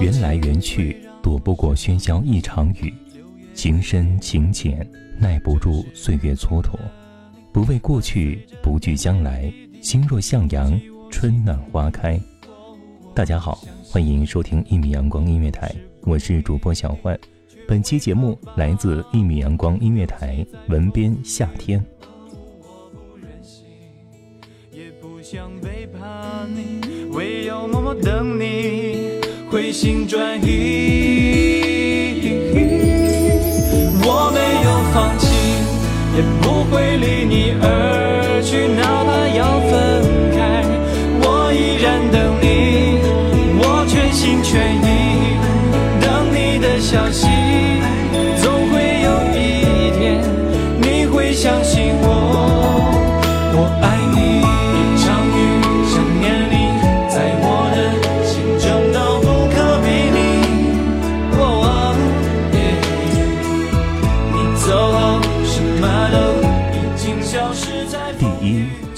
缘来缘去，躲不过喧嚣一场雨。情深情浅，耐不住岁月蹉跎。不畏过去，不惧将来，心若向阳，春暖花开。大家好，欢迎收听一米阳光音乐台，我是主播小焕。本期节目来自一米阳光音乐台，文编夏天。也不想背叛你，唯有默默等你心转意。我没有放弃，也不会离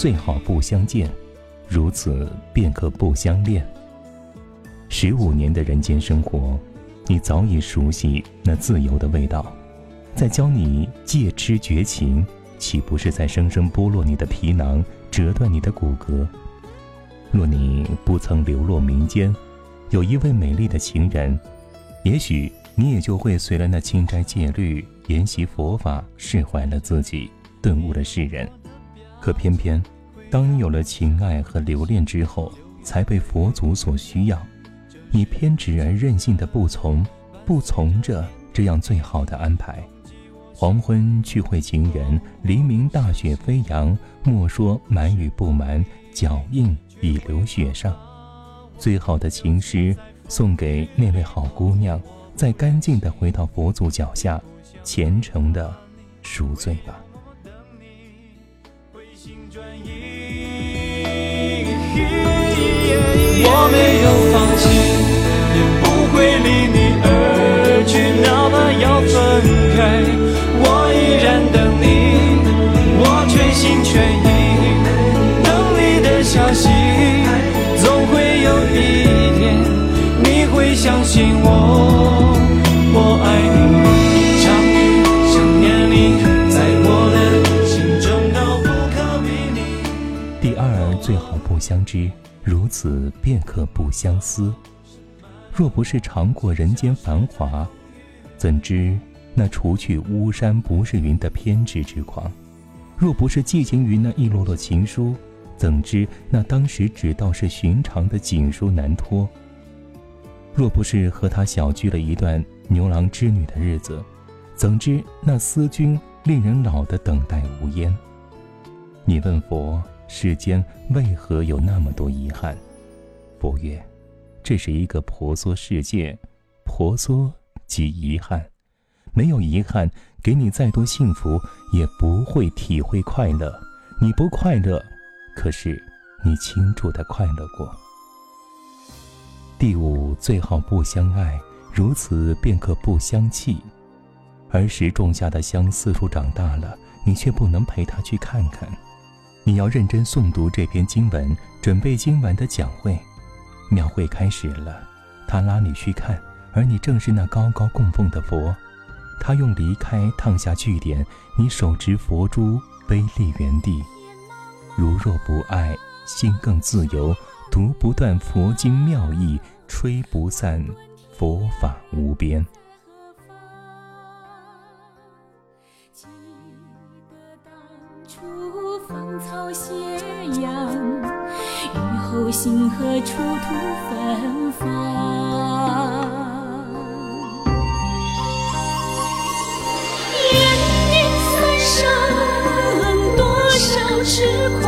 最好不相见，如此便可不相恋。十五年的人间生活，你早已熟悉那自由的味道。再教你戒痴绝情，岂不是在生生剥落你的皮囊，折断你的骨骼？若你不曾流落民间，有一位美丽的情人，也许你也就会随了那清斋戒律，研习佛法，释怀了自己，顿悟了世人。可偏偏，当有了情爱和留恋之后，才被佛祖所需要，你偏执而任性的不从，不从着这样最好的安排。黄昏去会情人，黎明大雪飞扬。莫说瞒与不瞒，脚印已留雪上。最好的情诗送给那位好姑娘，再干净的回到佛祖脚下，虔诚的赎罪吧。我没有放弃，也不会离你而去，哪怕要分开，我依然等你，我全心全意等你的消息。总会有一天，你会相信此便可不相思。若不是尝过人间繁华，怎知那除去巫山不是云的偏执之狂？若不是寄情于那一摞摞情书，怎知那当时只道是寻常的锦书难托？若不是和他小聚了一段牛郎织女的日子，怎知那思君令人老的等待无烟？你问佛世间为何有那么多遗憾？佛曰：这是一个婆娑世界，婆娑即遗憾。没有遗憾，给你再多幸福，也不会体会快乐。你不快乐，可是你清楚的快乐过。第五，最好不相爱，如此便可不相弃。儿时种下的香四树长大了，你却不能陪他去看看。你要认真诵读这篇经文，准备今晚的讲会。庙会开始了，他拉你去看，而你正是那高高供奉的佛。他用离开烫下句点，你手执佛珠，微立原地。如若不爱，心更自由。读不断佛经妙义，吹不散佛法无边。记得当初芳草斜阳，雨后星河出土芬芳。烟云三生，多少痴狂。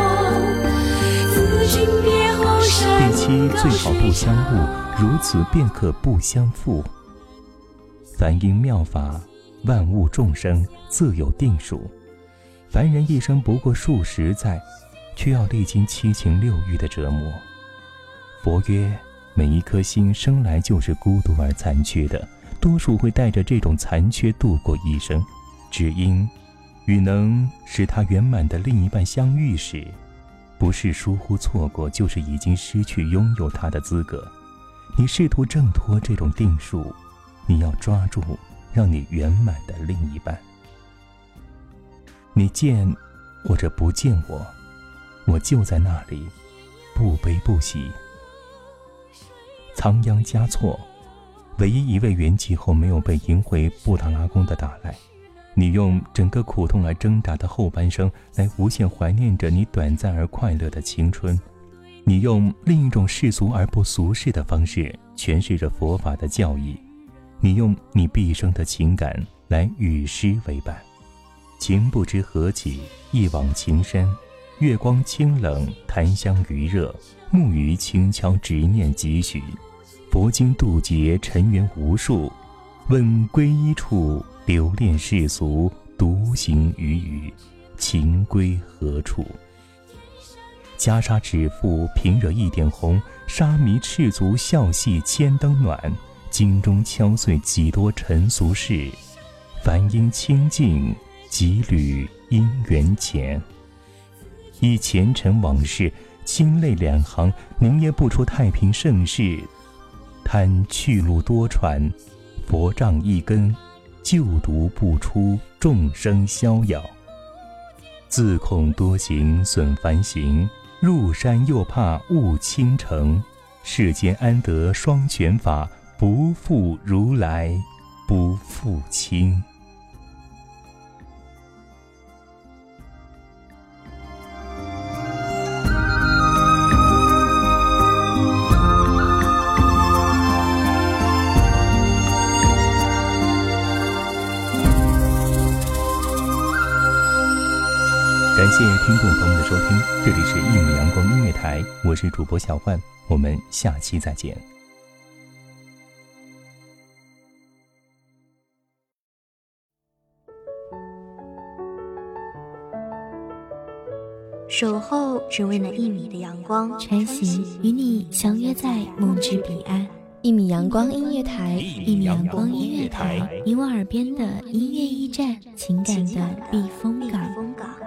自君别后山第七，最好不相误，如此便可不相负。凡因妙法，万物众生自有定数。凡人一生不过数十载，却要历经七情六欲的折磨。佛曰：每一颗心生来就是孤独而残缺的，多数会带着这种残缺度过一生。只因与能使他圆满的另一半相遇时，不是疏忽错过，就是已经失去拥有他的资格。你试图挣脱这种定数，你要抓住让你圆满的另一半。你见或者不见我，我就在那里，不悲不喜。仓央嘉措，唯一一位圆寂后没有被迎回布达拉宫的达赖。你用整个苦痛而挣扎的后半生来无限怀念着你短暂而快乐的青春，你用另一种世俗而不俗世的方式诠释着佛法的教义，你用你毕生的情感来与诗为伴。情不知何起，一往情深。月光清冷，檀香余热，木鱼轻敲，执念几许。佛经渡劫，尘缘无数。问归依处。留恋世俗，独行于雨，情归何处？袈裟指腹，平惹一点红；沙弥赤足，笑戏千灯暖。经中敲碎几多尘俗事，梵音清净，几缕姻缘浅。以前尘往事，清泪两行，凝噎不出太平盛世。贪去路多舛，佛杖一根。就读不出众生逍遥，自恐多行损梵行，入山又怕误倾城。世间安得双全法？不负如来，不负卿。台》，我是主播小焕，我们下期再见。守候只为那一米的阳光，穿行与你相约在梦之彼岸。一米阳光音乐台，一米阳光音乐台，你我耳边的音乐驿站，情感的避风港。